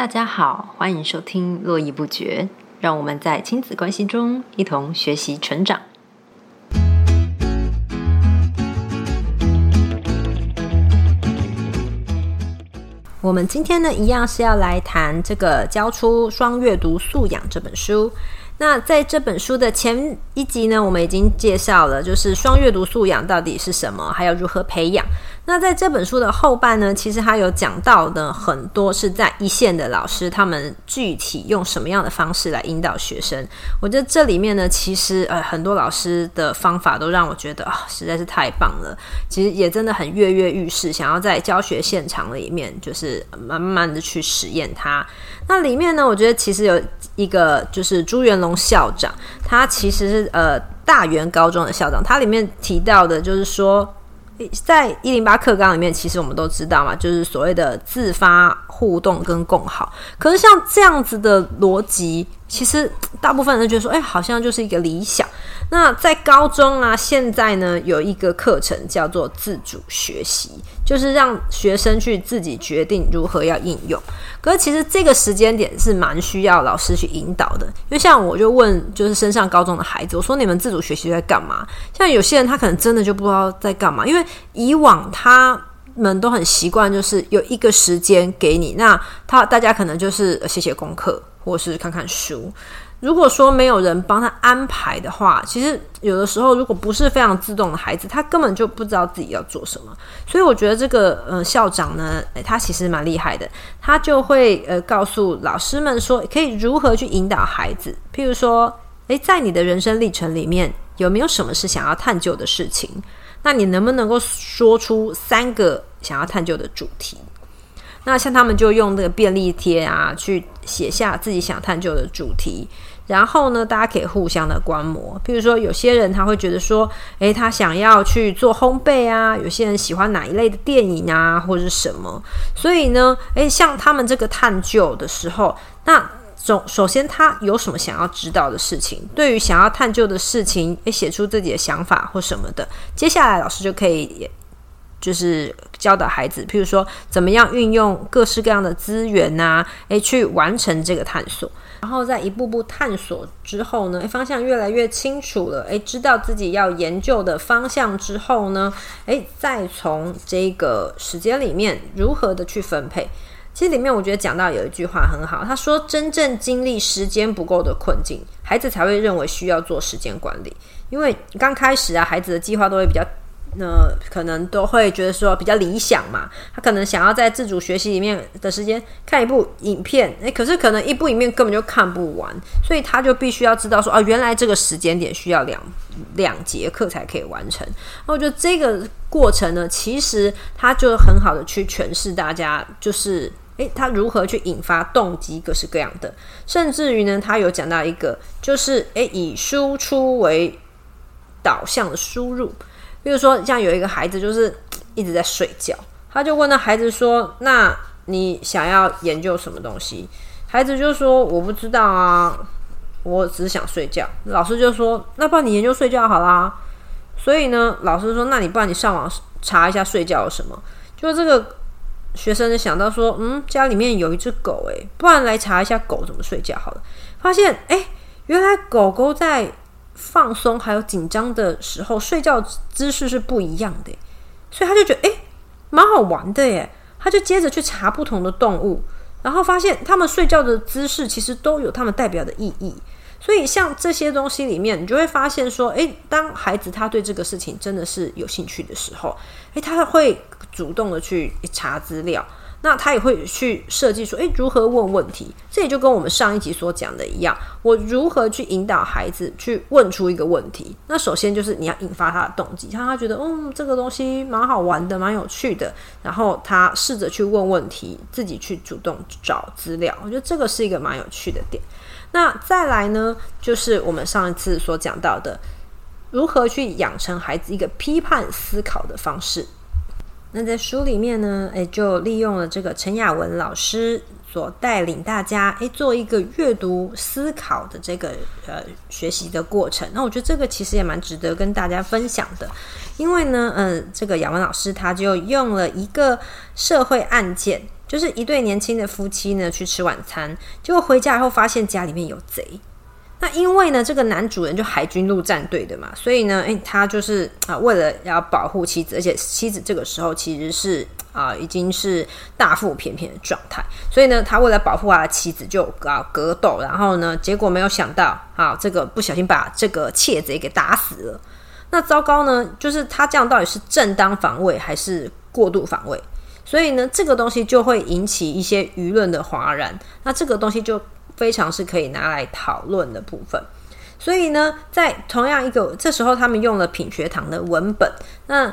大家好，欢迎收听《络绎不绝》，让我们在亲子关系中一同学习成长。我们今天呢，一样是要来谈这个《教出双阅读素养》这本书。那在这本书的前一集呢，我们已经介绍了，就是双阅读素养到底是什么，还有如何培养。那在这本书的后半呢，其实他有讲到的很多是在一线的老师，他们具体用什么样的方式来引导学生。我觉得这里面呢，其实呃很多老师的方法都让我觉得啊实在是太棒了。其实也真的很跃跃欲试，想要在教学现场里面就是慢慢的去实验它。那里面呢，我觉得其实有一个就是朱元龙校长，他其实是呃大元高中的校长，他里面提到的就是说，在一零八课纲里面，其实我们都知道嘛，就是所谓的自发互动跟共好。可是像这样子的逻辑，其实大部分人觉得说，哎，好像就是一个理想。那在高中啊，现在呢有一个课程叫做自主学习，就是让学生去自己决定如何要应用。可是其实这个时间点是蛮需要老师去引导的，因为像我就问，就是升上高中的孩子，我说你们自主学习在干嘛？像有些人他可能真的就不知道在干嘛，因为以往他们都很习惯，就是有一个时间给你，那他大家可能就是写写功课，或是看看书。如果说没有人帮他安排的话，其实有的时候如果不是非常自动的孩子，他根本就不知道自己要做什么。所以我觉得这个呃校长呢，他其实蛮厉害的，他就会呃告诉老师们说，可以如何去引导孩子。譬如说，诶，在你的人生历程里面，有没有什么是想要探究的事情？那你能不能够说出三个想要探究的主题？那像他们就用那个便利贴啊，去写下自己想探究的主题。然后呢，大家可以互相的观摩。比如说，有些人他会觉得说，诶，他想要去做烘焙啊；有些人喜欢哪一类的电影啊，或者是什么。所以呢，诶，像他们这个探究的时候，那首首先他有什么想要知道的事情？对于想要探究的事情，诶，写出自己的想法或什么的。接下来老师就可以。就是教导孩子，譬如说怎么样运用各式各样的资源呐，诶，去完成这个探索。然后在一步步探索之后呢，诶，方向越来越清楚了，诶，知道自己要研究的方向之后呢，诶，再从这个时间里面如何的去分配。其实里面我觉得讲到有一句话很好，他说：“真正经历时间不够的困境，孩子才会认为需要做时间管理。因为刚开始啊，孩子的计划都会比较。”呃可能都会觉得说比较理想嘛，他可能想要在自主学习里面的时间看一部影片，诶，可是可能一部影片根本就看不完，所以他就必须要知道说啊，原来这个时间点需要两两节课才可以完成。那我觉得这个过程呢，其实他就很好的去诠释大家，就是诶，他如何去引发动机，各式各样的，甚至于呢，他有讲到一个，就是诶，以输出为导向的输入。比如说，像有一个孩子就是 一直在睡觉，他就问那孩子说：“那你想要研究什么东西？”孩子就说：“我不知道啊，我只想睡觉。”老师就说：“那不然你研究睡觉好啦。”所以呢，老师说：“那你不然你上网查一下睡觉有什么？”就这个学生就想到说：“嗯，家里面有一只狗，诶，不然来查一下狗怎么睡觉好了。”发现，诶，原来狗狗在。放松还有紧张的时候，睡觉姿势是不一样的，所以他就觉得诶蛮好玩的耶。他就接着去查不同的动物，然后发现他们睡觉的姿势其实都有他们代表的意义。所以像这些东西里面，你就会发现说，诶，当孩子他对这个事情真的是有兴趣的时候，诶，他会主动的去查资料。那他也会去设计说，诶，如何问问题？这也就跟我们上一集所讲的一样，我如何去引导孩子去问出一个问题？那首先就是你要引发他的动机，让他觉得，嗯，这个东西蛮好玩的，蛮有趣的。然后他试着去问问题，自己去主动找资料。我觉得这个是一个蛮有趣的点。那再来呢，就是我们上一次所讲到的，如何去养成孩子一个批判思考的方式。那在书里面呢，诶，就利用了这个陈雅文老师所带领大家诶做一个阅读思考的这个呃学习的过程。那我觉得这个其实也蛮值得跟大家分享的，因为呢，嗯，这个雅文老师他就用了一个社会案件，就是一对年轻的夫妻呢去吃晚餐，结果回家以后发现家里面有贼。那因为呢，这个男主人就海军陆战队的嘛，所以呢，诶，他就是啊，为了要保护妻子，而且妻子这个时候其实是啊，已经是大腹便便的状态，所以呢，他为了保护他的妻子，就搞格斗，然后呢，结果没有想到啊，这个不小心把这个窃贼给打死了。那糟糕呢，就是他这样到底是正当防卫还是过度防卫？所以呢，这个东西就会引起一些舆论的哗然。那这个东西就。非常是可以拿来讨论的部分，所以呢，在同样一个这时候，他们用了品学堂的文本。那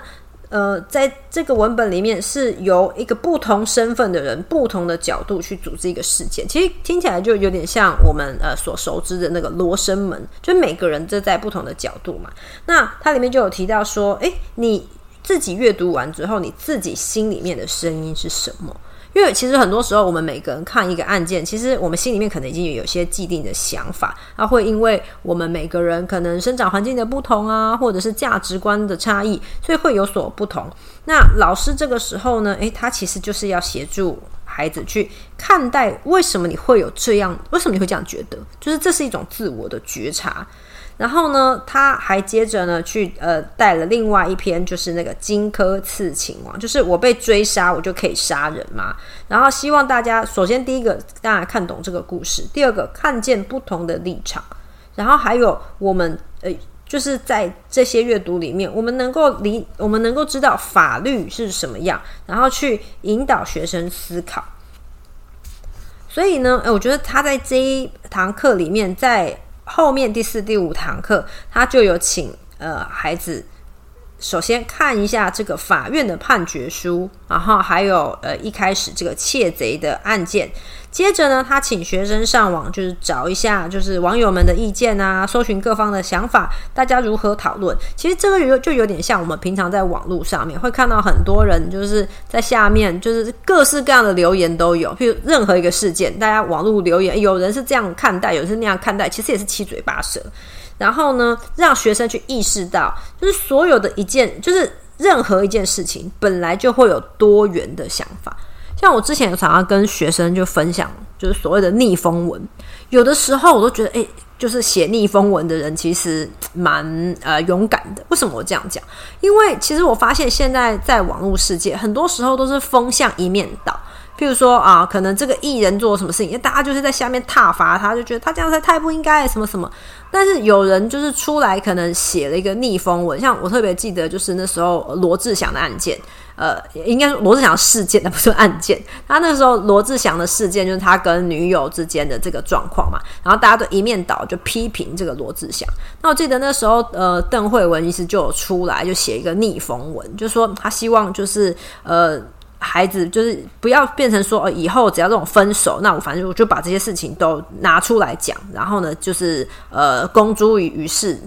呃，在这个文本里面，是由一个不同身份的人、不同的角度去组织一个事件。其实听起来就有点像我们呃所熟知的那个罗生门，就每个人都在不同的角度嘛。那它里面就有提到说，诶，你自己阅读完之后，你自己心里面的声音是什么？因为其实很多时候，我们每个人看一个案件，其实我们心里面可能已经有些既定的想法，那会因为我们每个人可能生长环境的不同啊，或者是价值观的差异，所以会有所不同。那老师这个时候呢，诶，他其实就是要协助孩子去看待为什么你会有这样，为什么你会这样觉得，就是这是一种自我的觉察。然后呢，他还接着呢去呃带了另外一篇，就是那个荆轲刺秦王，就是我被追杀，我就可以杀人嘛。然后希望大家首先第一个大家看懂这个故事，第二个看见不同的立场，然后还有我们呃就是在这些阅读里面，我们能够理我们能够知道法律是什么样，然后去引导学生思考。所以呢，我觉得他在这一堂课里面在。后面第四、第五堂课，他就有请呃孩子首先看一下这个法院的判决书，然后还有呃一开始这个窃贼的案件。接着呢，他请学生上网，就是找一下，就是网友们的意见啊，搜寻各方的想法，大家如何讨论。其实这个有就有点像我们平常在网络上面会看到很多人，就是在下面就是各式各样的留言都有。譬如任何一个事件，大家网络留言，有人是这样看待，有人是那样看待，其实也是七嘴八舌。然后呢，让学生去意识到，就是所有的一件，就是任何一件事情，本来就会有多元的想法。像我之前常常跟学生就分享，就是所谓的逆风文，有的时候我都觉得，诶，就是写逆风文的人其实蛮呃勇敢的。为什么我这样讲？因为其实我发现现在在网络世界，很多时候都是风向一面倒。譬如说啊，可能这个艺人做了什么事情，大家就是在下面挞伐他，就觉得他这样子太不应该，什么什么。但是有人就是出来，可能写了一个逆风文，像我特别记得，就是那时候罗志祥的案件，呃，应该罗志祥事件，那不是案件。他那时候罗志祥的事件，就是他跟女友之间的这个状况嘛，然后大家都一面倒，就批评这个罗志祥。那我记得那时候，呃，邓慧文医师就有出来，就写一个逆风文，就说他希望就是呃。孩子就是不要变成说，以后只要这种分手，那我反正我就把这些事情都拿出来讲，然后呢，就是呃公诸于于世，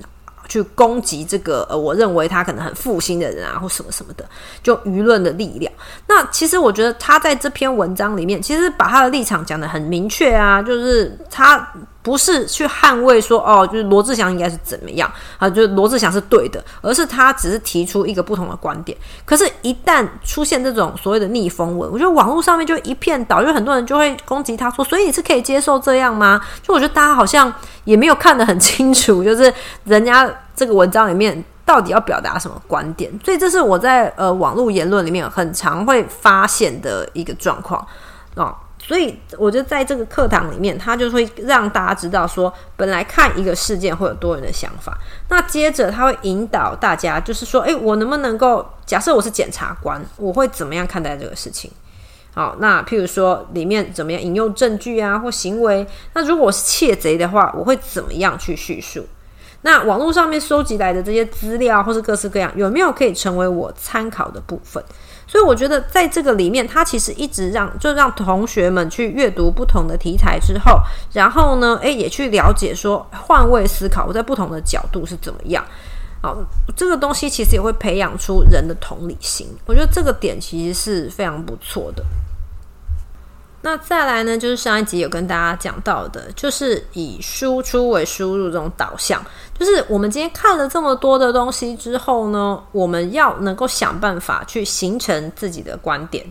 去攻击这个我认为他可能很负心的人啊，或什么什么的，就舆论的力量。那其实我觉得他在这篇文章里面，其实把他的立场讲的很明确啊，就是他。不是去捍卫说哦，就是罗志祥应该是怎么样啊？就是罗志祥是对的，而是他只是提出一个不同的观点。可是，一旦出现这种所谓的逆风文，我觉得网络上面就一片倒，就很多人就会攻击他说：“所以你是可以接受这样吗？”就我觉得大家好像也没有看得很清楚，就是人家这个文章里面到底要表达什么观点。所以，这是我在呃网络言论里面很常会发现的一个状况啊。所以，我觉得在这个课堂里面，他就会让大家知道说，本来看一个事件会有多人的想法。那接着他会引导大家，就是说，诶，我能不能够假设我是检察官，我会怎么样看待这个事情？好，那譬如说里面怎么样引用证据啊，或行为？那如果我是窃贼的话，我会怎么样去叙述？那网络上面收集来的这些资料，或是各式各样，有没有可以成为我参考的部分？所以我觉得，在这个里面，他其实一直让就让同学们去阅读不同的题材之后，然后呢，诶，也去了解说换位思考，我在不同的角度是怎么样。好，这个东西其实也会培养出人的同理心。我觉得这个点其实是非常不错的。那再来呢，就是上一集有跟大家讲到的，就是以输出为输入这种导向。就是我们今天看了这么多的东西之后呢，我们要能够想办法去形成自己的观点。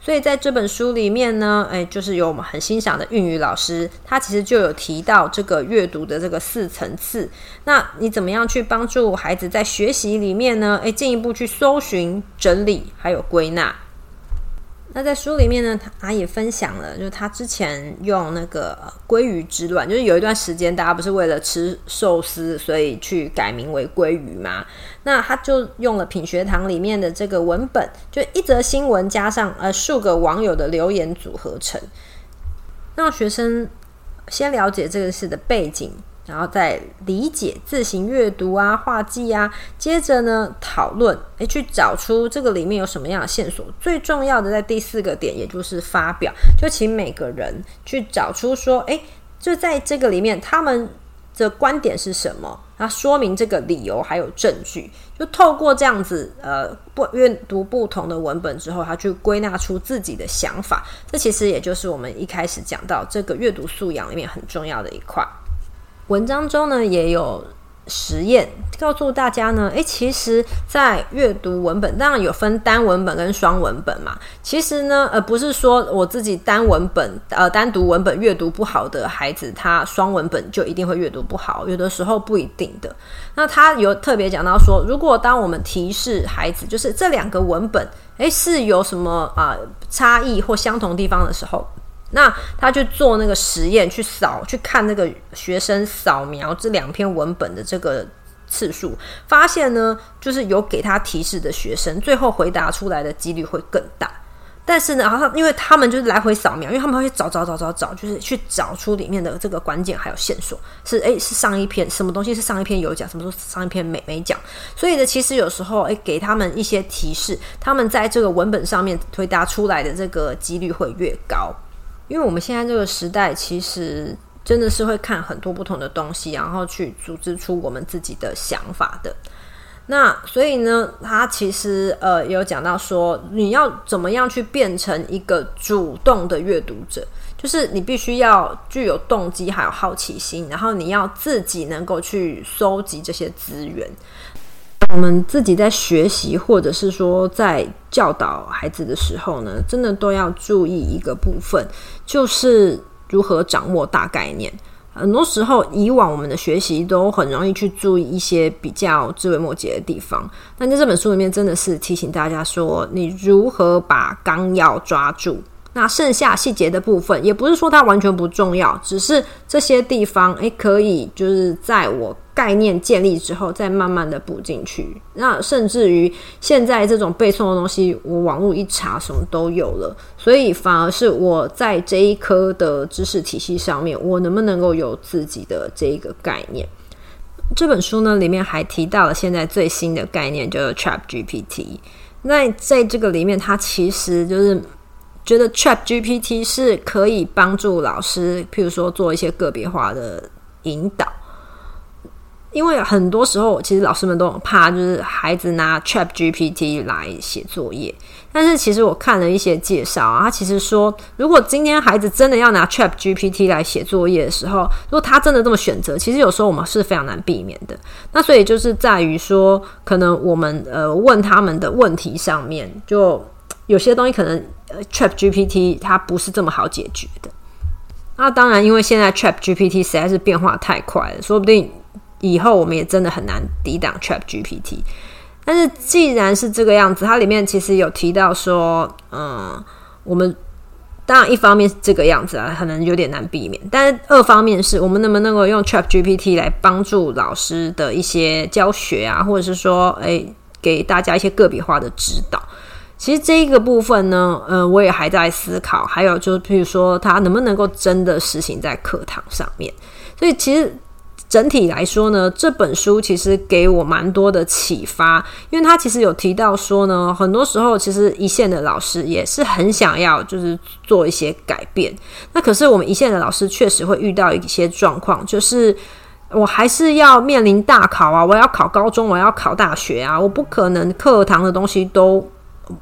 所以在这本书里面呢，哎，就是有我们很欣赏的韵语老师，他其实就有提到这个阅读的这个四层次。那你怎么样去帮助孩子在学习里面呢？哎，进一步去搜寻、整理还有归纳。那在书里面呢，他也分享了，就是他之前用那个鲑鱼之乱，就是有一段时间大家不是为了吃寿司，所以去改名为鲑鱼嘛。那他就用了品学堂里面的这个文本，就一则新闻加上呃数个网友的留言组合成，让学生先了解这个事的背景。然后再理解自行阅读啊、画记啊，接着呢讨论，诶，去找出这个里面有什么样的线索。最重要的在第四个点，也就是发表，就请每个人去找出说，诶，就在这个里面，他们的观点是什么？那说明这个理由还有证据。就透过这样子，呃，不阅读不同的文本之后，他去归纳出自己的想法。这其实也就是我们一开始讲到这个阅读素养里面很重要的一块。文章中呢也有实验，告诉大家呢，诶，其实，在阅读文本，当然有分单文本跟双文本嘛。其实呢，呃，不是说我自己单文本，呃，单独文本阅读不好的孩子，他双文本就一定会阅读不好，有的时候不一定的。那他有特别讲到说，如果当我们提示孩子，就是这两个文本，诶，是有什么啊差异或相同地方的时候。那他去做那个实验，去扫去看那个学生扫描这两篇文本的这个次数，发现呢，就是有给他提示的学生，最后回答出来的几率会更大。但是呢，然后因为他们就是来回扫描，因为他们会找找找找找，就是去找出里面的这个关键还有线索，是诶，是上一篇什么东西是上一篇有讲，什么时候上一篇没没讲。所以呢，其实有时候诶，给他们一些提示，他们在这个文本上面回答出来的这个几率会越高。因为我们现在这个时代，其实真的是会看很多不同的东西，然后去组织出我们自己的想法的。那所以呢，他其实呃有讲到说，你要怎么样去变成一个主动的阅读者，就是你必须要具有动机，还有好奇心，然后你要自己能够去搜集这些资源。我们自己在学习，或者是说在教导孩子的时候呢，真的都要注意一个部分，就是如何掌握大概念。很多时候，以往我们的学习都很容易去注意一些比较枝微末节的地方，但在这本书里面，真的是提醒大家说，你如何把纲要抓住。那剩下细节的部分，也不是说它完全不重要，只是这些地方，诶，可以就是在我概念建立之后，再慢慢的补进去。那甚至于现在这种背诵的东西，我网络一查，什么都有了，所以反而是我在这一科的知识体系上面，我能不能够有自己的这一个概念？这本书呢，里面还提到了现在最新的概念，叫做 Chat GPT。那在这个里面，它其实就是。觉得 Chat GPT 是可以帮助老师，譬如说做一些个别化的引导，因为很多时候其实老师们都很怕，就是孩子拿 Chat GPT 来写作业。但是其实我看了一些介绍啊，他其实说，如果今天孩子真的要拿 Chat GPT 来写作业的时候，如果他真的这么选择，其实有时候我们是非常难避免的。那所以就是在于说，可能我们呃问他们的问题上面，就有些东西可能。呃，Chat GPT 它不是这么好解决的。那当然，因为现在 Chat GPT 实在是变化太快了，说不定以后我们也真的很难抵挡 Chat GPT。但是既然是这个样子，它里面其实有提到说，嗯，我们当然一方面是这个样子啊，可能有点难避免。但是二方面是我们能不能够用 Chat GPT 来帮助老师的一些教学啊，或者是说，诶，给大家一些个别化的指导。其实这一个部分呢，呃，我也还在思考。还有就是，譬如说，它能不能够真的实行在课堂上面？所以，其实整体来说呢，这本书其实给我蛮多的启发。因为它其实有提到说呢，很多时候其实一线的老师也是很想要就是做一些改变。那可是我们一线的老师确实会遇到一些状况，就是我还是要面临大考啊，我要考高中，我要考大学啊，我不可能课堂的东西都。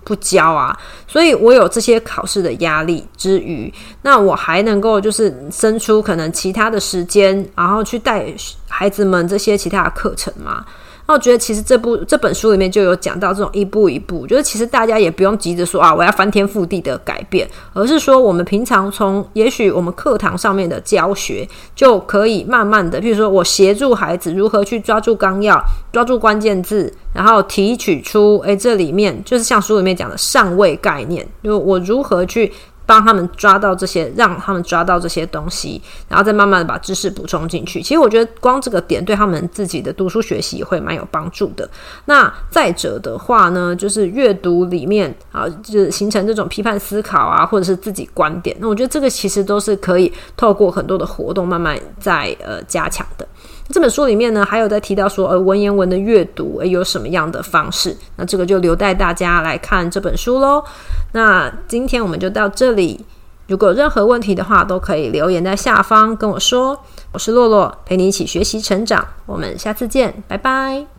不教啊，所以我有这些考试的压力之余，那我还能够就是生出可能其他的时间，然后去带孩子们这些其他的课程吗？那我觉得其实这部这本书里面就有讲到这种一步一步，就是其实大家也不用急着说啊，我要翻天覆地的改变，而是说我们平常从也许我们课堂上面的教学就可以慢慢的，譬如说我协助孩子如何去抓住纲要、抓住关键字，然后提取出诶这里面就是像书里面讲的上位概念，就我如何去。帮他们抓到这些，让他们抓到这些东西，然后再慢慢的把知识补充进去。其实我觉得光这个点对他们自己的读书学习也会蛮有帮助的。那再者的话呢，就是阅读里面啊，就是形成这种批判思考啊，或者是自己观点。那我觉得这个其实都是可以透过很多的活动慢慢在呃加强的。这本书里面呢，还有在提到说，呃，文言文的阅读有什么样的方式？那这个就留待大家来看这本书喽。那今天我们就到这里。如果有任何问题的话，都可以留言在下方跟我说。我是洛洛，陪你一起学习成长。我们下次见，拜拜。